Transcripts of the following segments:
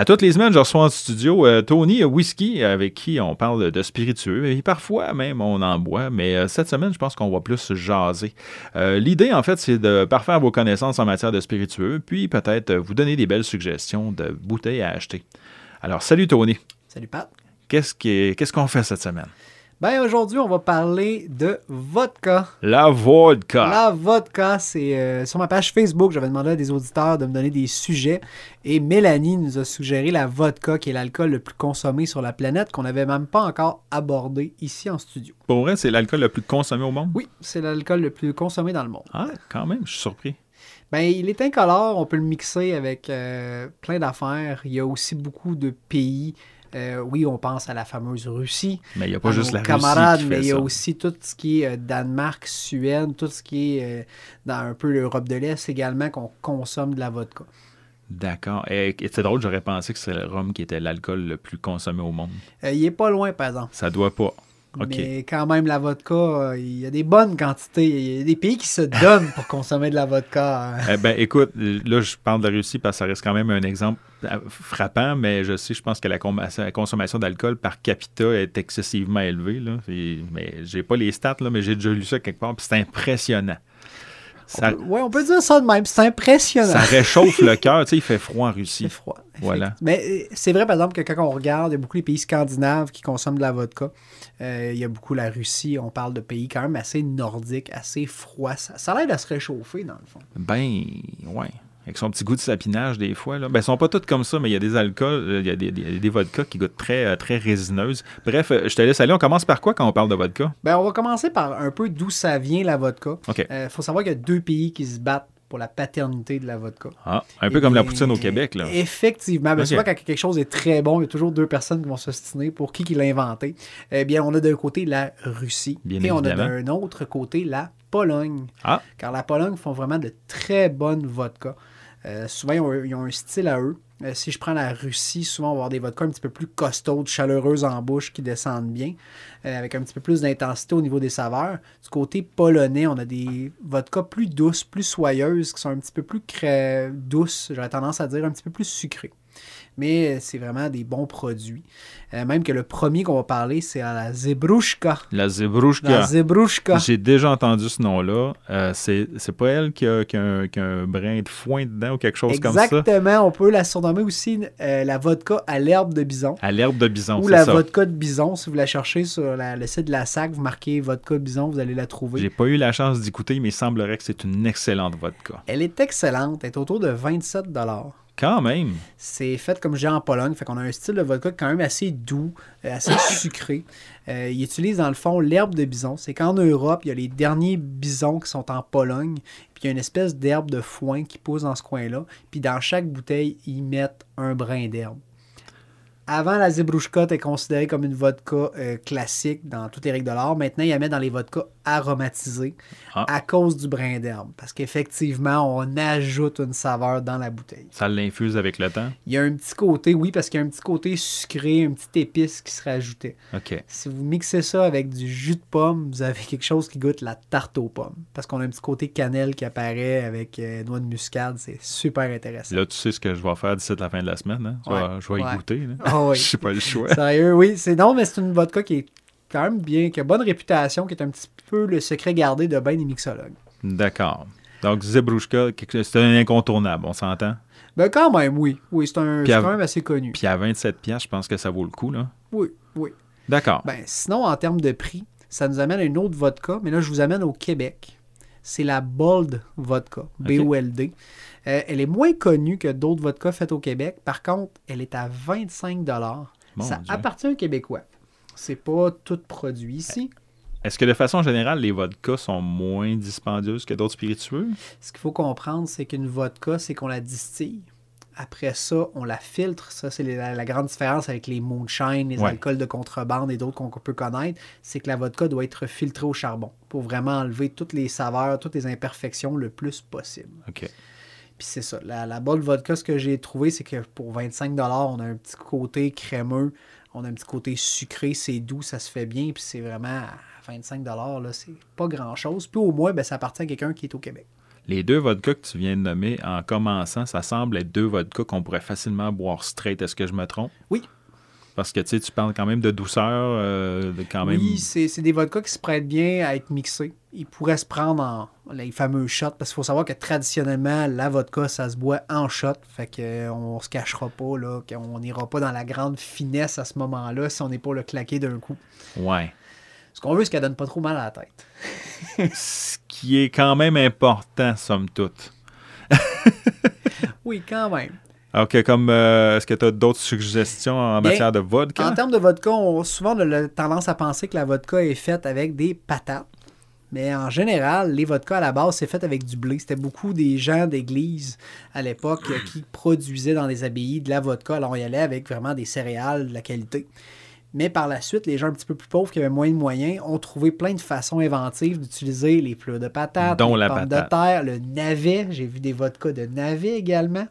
À toutes les semaines, je reçois en studio euh, Tony Whisky, avec qui on parle de spiritueux, et parfois même on en boit, mais euh, cette semaine, je pense qu'on va plus jaser. Euh, L'idée, en fait, c'est de parfaire vos connaissances en matière de spiritueux, puis peut-être vous donner des belles suggestions de bouteilles à acheter. Alors, salut Tony. Salut Pat. Qu'est-ce qu'on fait cette semaine? Ben aujourd'hui, on va parler de vodka. La vodka. La vodka, c'est euh, sur ma page Facebook, j'avais demandé à des auditeurs de me donner des sujets et Mélanie nous a suggéré la vodka, qui est l'alcool le plus consommé sur la planète, qu'on n'avait même pas encore abordé ici en studio. Pour vrai, c'est l'alcool le plus consommé au monde? Oui, c'est l'alcool le plus consommé dans le monde. Ah, quand même, je suis surpris. Ben, il est incolore, on peut le mixer avec euh, plein d'affaires. Il y a aussi beaucoup de pays. Euh, oui, on pense à la fameuse Russie. Mais il n'y a pas juste la camarades, Russie qui mais il y a aussi tout ce qui est euh, Danemark, Suède, tout ce qui est euh, dans un peu l'Europe de l'Est également qu'on consomme de la vodka. D'accord. Et, c'est drôle, j'aurais pensé que c'est le rhum qui était l'alcool le plus consommé au monde. Il est pas loin, par exemple. Ça doit pas. Mais quand même, la vodka, euh, il y a des bonnes quantités. Il y a des pays qui se donnent pour consommer de la vodka. euh. Eh ben, écoute, là, je parle de la Russie parce que ça reste quand même un exemple euh, frappant, mais je sais, je pense que la, consommation d'alcool par capita est excessivement élevée. Là. Et- mais j'ai pas les stats, là, mais j'ai déjà lu ça quelque part, c'est impressionnant. Ça, Ouais, on peut dire ça de même. C'est impressionnant. ça réchauffe le cœur. Tu sais, il fait froid en Russie. C'est froid. Voilà. Mais euh, c'est vrai, par exemple, que quand on regarde, il y a beaucoup les pays scandinaves qui consomment de la vodka. Euh, il y a beaucoup la Russie. On parle de pays quand même assez nordiques, assez froids. Ça, ça l'aide à se réchauffer, dans le fond. Ben, ouais. Avec son petit goût de sapinage, des fois. Là. Ben, ils sont pas tous comme ça, mais il y a des alcools, euh, il y a des, des, des vodkas qui goûtent très, euh, très résineuses. Bref, euh, je te laisse aller. On commence par quoi quand on parle de vodka? Ben, on va commencer par un peu d'où ça vient, la vodka. Il faut savoir qu'il y a deux pays qui se battent pour la paternité de la vodka. Ah, un peu comme la poutine au Québec, là. Effectivement. Ben, Ok. souvent, quand quelque chose est très bon, il y a toujours deux personnes qui vont s'ostiner pour qui qui l'a inventé. Eh bien, on a d'un côté la Russie Bien et on a d'un autre côté la Pologne. Ah, Car la Pologne font vraiment de très bonnes vodkas. Euh, souvent, ils ont, ils ont un style à eux. Euh, si je prends la Russie, souvent, on va avoir des vodkas un petit peu plus costaudes, chaleureuses en bouche, qui descendent bien, euh, avec un petit peu plus d'intensité au niveau des saveurs. Du côté polonais, on a des vodkas plus douces, plus soyeuses, qui sont un petit peu plus cré- douces, j'aurais tendance à dire un petit peu plus sucrées. Mais c'est vraiment des bons produits. Euh, même que le premier qu'on va parler, c'est à la Zebrushka. la La Zebrushka. Zebrushka. J'ai déjà entendu ce nom-là. Euh, c'est c'est pas elle qui a, qui a un, qui a un brin de foin dedans ou quelque chose comme ça? Exactement, on peut la surnommer aussi euh, la vodka à l'herbe de bison. À l'herbe de bison, ou c'est la ça. vodka de bison. Si vous la cherchez sur la- le site de la SAC, vous marquez vodka bison, vous allez la trouver. J'ai pas eu la chance d'écouter, mais il semblerait que c'est une excellente vodka. Elle est excellente, elle est autour de 27 Quand même. C'est fait comme j'ai en Pologne, fait qu'on a un style de vodka quand même assez doux, euh, assez sucré. Euh, ils utilisent dans le fond l'herbe de bison. C'est qu'en Europe, il y a les derniers bisons qui sont en Pologne, puis il y a une espèce d'herbe de foin qui pousse dans ce coin-là, puis dans chaque bouteille, ils mettent un brin d'herbe. Avant, la Zebrushka était considérée comme une vodka euh, classique dans toutes les règles de l'art. Maintenant, ils la mettent dans les vodkas aromatisés Ah. à cause du brin d'herbe. Parce qu'effectivement, on ajoute une saveur dans la bouteille. Ça l'infuse avec le temps? Il y a un petit côté, oui, parce qu'il y a un petit côté sucré, un petit épice qui se rajoutait. OK. Si vous mixez ça avec du jus de pomme, vous avez quelque chose qui goûte la tarte aux pommes. Parce qu'on a un petit côté cannelle qui apparaît avec euh, noix de muscade. C'est super intéressant. Là, tu sais ce que je vais faire d'ici la fin de la semaine. Hein? Tu Ouais. vas- je vais y Ouais. goûter. Là. Ah oui. Je pas le choix. Sérieux, oui. C'est non, mais c'est une vodka qui est quand même bien, qui a bonne réputation, qui est un petit peu le secret gardé de bien des mixologues. D'accord. Donc, Zebrushka, c'est un incontournable, on s'entend? Ben quand même, oui. Oui, c'est un, c'est à- quand même assez connu. Puis à 27 piastres, je pense que ça vaut le coup, là. Oui, oui. D'accord. Ben, sinon, en termes de prix, ça nous amène à une autre vodka, mais là, je vous amène au Québec. C'est la Bold Vodka, B-O-L-D. Euh, elle est moins connue que d'autres vodkas faites au Québec. Par contre, elle est à 25 Mon Ça Dieu. appartient aux Québécois. C'est pas tout produit ici. Est-ce que de façon générale, les vodkas sont moins dispendieuses que d'autres spiritueux? Ce qu'il faut comprendre, c'est qu'une vodka, c'est qu'on la distille. Après ça, on la filtre. Ça, c'est la, la grande différence avec les moonshine, les Ouais. alcools de contrebande et d'autres qu'on peut connaître. C'est que la vodka doit être filtrée au charbon pour vraiment enlever toutes les saveurs, toutes les imperfections le plus possible. OK. Puis c'est ça. La, la vodka, ce que j'ai trouvé, c'est que pour 25 on a un petit côté crémeux, on a un petit côté sucré, c'est doux, ça se fait bien. Puis c'est vraiment à 25 là, c'est pas grand-chose. Puis au moins, ben, ça appartient à quelqu'un qui est au Québec. Les deux vodkas que tu viens de nommer en commençant, ça semble être deux vodkas qu'on pourrait facilement boire straight. Est-ce que je me trompe? Oui. Parce que tu sais, tu parles quand même de douceur, euh, de quand même. Oui, c'est des vodkas qui se prêtent bien à être mixés. Ils pourraient se prendre en les fameux shots, parce qu'il faut savoir que traditionnellement, la vodka, ça se boit en shot. Fait qu'on se cachera pas, là, qu'on n'ira pas dans la grande finesse à ce moment-là si on n'est pas le claquer d'un coup. Ouais. Ce qu'on veut, c'est qu'elle donne pas trop mal à la tête. Ce qui est quand même important, somme toute. Oui, quand même. OK, comme euh, est-ce que tu as d'autres suggestions en Bien, matière de vodka? En termes de vodka, on, souvent on a tendance à penser que la vodka est faite avec des patates. Mais en général, les vodkas à la base, c'est fait avec du blé. C'était beaucoup des gens d'église à l'époque qui produisaient dans les abbayes de la vodka. Alors on y allait avec vraiment des céréales de la qualité. Mais par la suite, les gens un petit peu plus pauvres qui avaient moins de moyens ont trouvé plein de façons inventives d'utiliser les fleurs de patates, Dont les la pommes patate. de terre, le navet. J'ai vu des vodkas de navet également.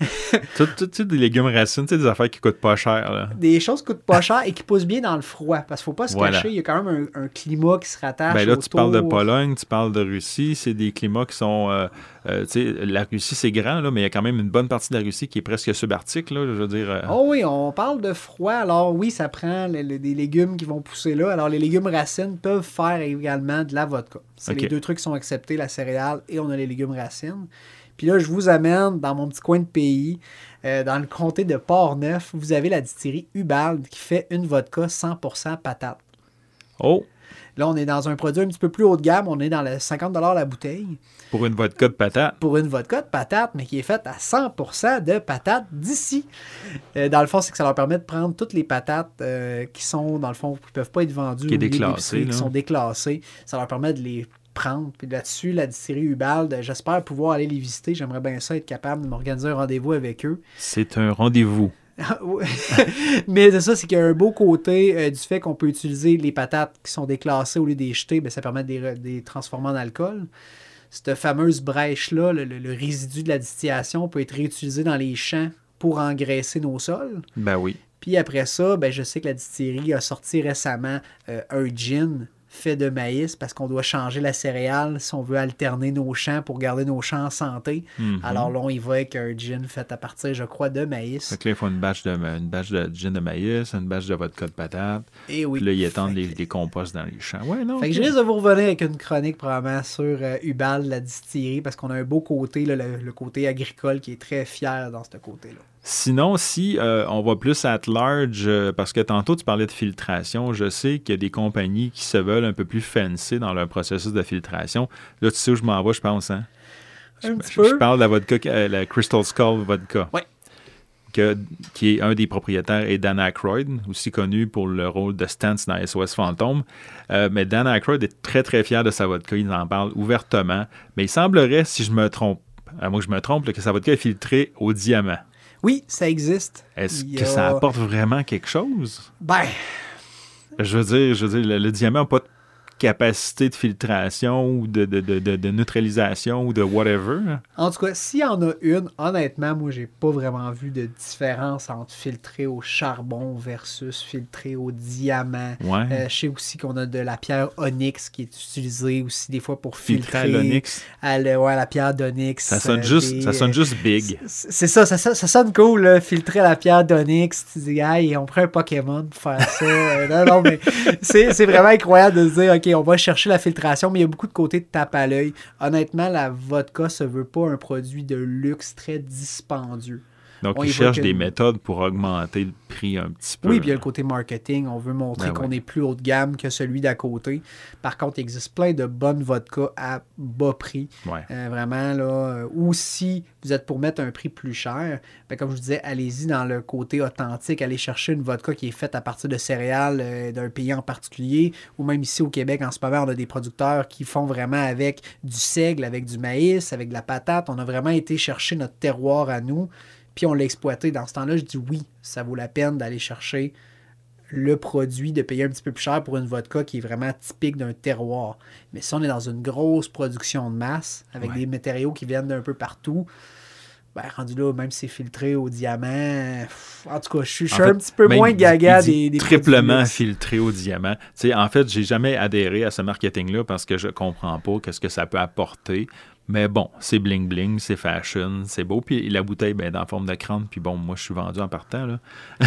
Tout, tout, tu sais, des légumes racines, tu sais, des affaires qui coûtent pas cher. Là. Des choses qui coûtent pas cher et qui poussent bien dans le froid. Parce qu'il faut pas se Voilà. cacher, il y a quand même un, un climat qui se rattache Ben là, tu parles de. Pologne, tu parles de Russie, c'est des climats qui sont. euh, euh, tu sais, la Russie, c'est grand, là, mais il y a quand même une bonne partie de la Russie qui est presque subarctique, là, je veux dire. euh, Oh oui, on parle de froid. Alors oui, ça prend le- le- des légumes qui vont pousser là. Alors les légumes racines peuvent faire également de la vodka. C'est les deux trucs qui sont acceptés, la céréale et on a les légumes racines. Puis là, je vous amène dans mon petit coin de pays, euh, dans le comté de Port-Neuf. Vous avez la distillerie Ubald qui fait une vodka 100% patate. Oh, Là, on est dans un produit un petit peu plus haut de gamme. On est dans le 50 la bouteille pour une vodka de patate. pour une vodka de patate, mais qui est faite à 100% de patates d'ici. Euh, dans le fond, c'est que ça leur permet de prendre toutes les patates euh, qui sont, dans le fond, qui ne peuvent pas être vendues Qui est déclassé, qui sont déclassées. Ça leur permet de les Puis là-dessus, la distillerie Ubald, euh, j'espère pouvoir aller les visiter. J'aimerais bien ça, être capable de m'organiser un rendez-vous avec eux. C'est un rendez-vous. Ouais. Mais c'est ça, c'est qu'il y a un beau côté euh, du fait qu'on peut utiliser les patates qui sont déclassées au lieu de les jeter, ben, ça permet de les, re- de les transformer en alcool. Cette fameuse brèche-là, le, le- le résidu de la distillation peut être réutilisé dans les champs pour engraisser nos sols. Ben oui. Puis après ça, ben, je sais que la distillerie a sorti récemment euh, un gin fait de maïs parce qu'on doit changer la céréale si on veut alterner nos champs pour garder nos champs en santé. Mhm. Alors là, on y va avec un gin fait à partir, je crois, de maïs. Fait que là, il faut une bâche de, une bâche de gin de maïs, une bâche de vodka de patate. Et oui. Puis là, ils étendent les, que- les composts dans les champs. Ouais, non. Fait que je risque de vous revenir avec une chronique probablement sur euh, Ubal, la distillerie, parce qu'on a un beau côté, là, le, le côté agricole qui est très fier dans ce côté-là. Sinon, si euh, on va plus at large, euh, parce que tantôt tu parlais de filtration, je sais qu'il y a des compagnies qui se veulent un peu plus fancy dans leur processus de filtration. Là, tu sais où je m'en vais, je pense, hein? Un je, petit je- peu. je parle de la vodka, euh, la Crystal Skull vodka. Que- qui est un des propriétaires est Dan Aykroyd, aussi connu pour le rôle de Stance dans SOS Fantôme. Euh, mais Dan Aykroyd est très très fier de sa vodka, il en parle ouvertement. Mais il semblerait, si je me trompe, à moi que je me trompe, là, que sa vodka est filtrée au diamant. Oui, ça existe. Est-ce que ça apporte vraiment quelque chose? Ben, Je veux dire, je veux dire le, le diamant n'a pas de capacité de filtration ou de, de, de- de- neutralisation ou de whatever. hein? en tout cas, s'il y en a une, honnêtement, moi, j'ai pas vraiment vu de différence entre filtré au charbon versus filtré au diamant. Ouais. Euh, je sais aussi qu'on a de la pierre onyx qui est utilisée aussi des fois pour Filtré filtrer à l'onyx? à le- ouais, la pierre d'onyx. Ça sonne euh, juste, des- ça sonne juste big. C'est ça, ça, sonne- ça sonne cool, là, filtrer la pierre d'Onyx. Tu dis, hey, on prend un Pokémon pour faire ça. Euh, non, non, mais c'est c'est vraiment incroyable de se dire, OK, on va chercher la filtration, mais il y a beaucoup de côtés de tape à l'œil. Honnêtement, la vodka se veut pas un produit de luxe très dispendieux. Donc, on ils cherchent que- des méthodes pour augmenter le prix un petit peu. Oui, puis il y a le côté marketing. On veut montrer Ben qu'on ouais. est plus haut de gamme que celui d'à côté. Par contre, il existe plein de bonnes vodkas à bas prix. Ouais. Euh, vraiment, là. euh, ou si vous êtes pour mettre un prix plus cher, ben, comme je vous disais, allez-y dans le côté authentique. Allez chercher une vodka qui est faite à partir de céréales euh, d'un pays en particulier. Ou même ici au Québec, en ce moment, on a des producteurs qui font vraiment avec du seigle, avec du maïs, avec de la patate. On a vraiment été chercher notre terroir à nous. Puis on l'a exploité. Dans ce temps-là, je dis oui, ça vaut la peine d'aller chercher le produit, de payer un petit peu plus cher pour une vodka qui est vraiment typique d'un terroir. Mais si on est dans une grosse production de masse, avec Ouais. des matériaux qui viennent d'un peu partout, ben, rendu là, même si c'est filtré au diamant, pff, en tout cas, je suis, je suis En un petit peu moins gaga des, des triplement filtré au diamant. En fait, j'ai jamais adhéré à ce marketing-là parce que je comprends pas qu'est-ce que ça peut apporter. Mais bon, c'est bling-bling, c'est fashion, c'est beau. Puis la bouteille, ben, dans la forme de crâne. Puis bon, moi, je suis vendu en partant. Là.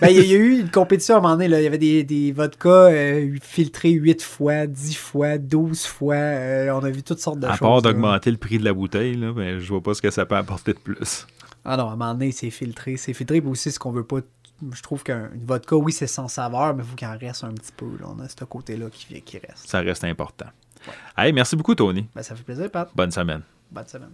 ben, il y, a eu une compétition à un moment donné. Là. Il y avait des, des vodkas euh, filtrés 8 fois, 10 fois, 12 fois. Euh, on a vu toutes sortes de choses. À part d'augmenter le prix de la bouteille, là, ben, je vois pas ce que ça peut apporter de plus. Ah non, à un moment donné, c'est filtré. C'est filtré, puis aussi ce qu'on veut pas je trouve qu'un vodka, oui, c'est sans saveur, mais il faut qu'il en reste un petit peu. Là. On a ce côté-là qui, qui reste. Ça reste important. Hey, merci beaucoup, Tony. Ben, ça fait plaisir, Pat. Bonne semaine. Bonne semaine.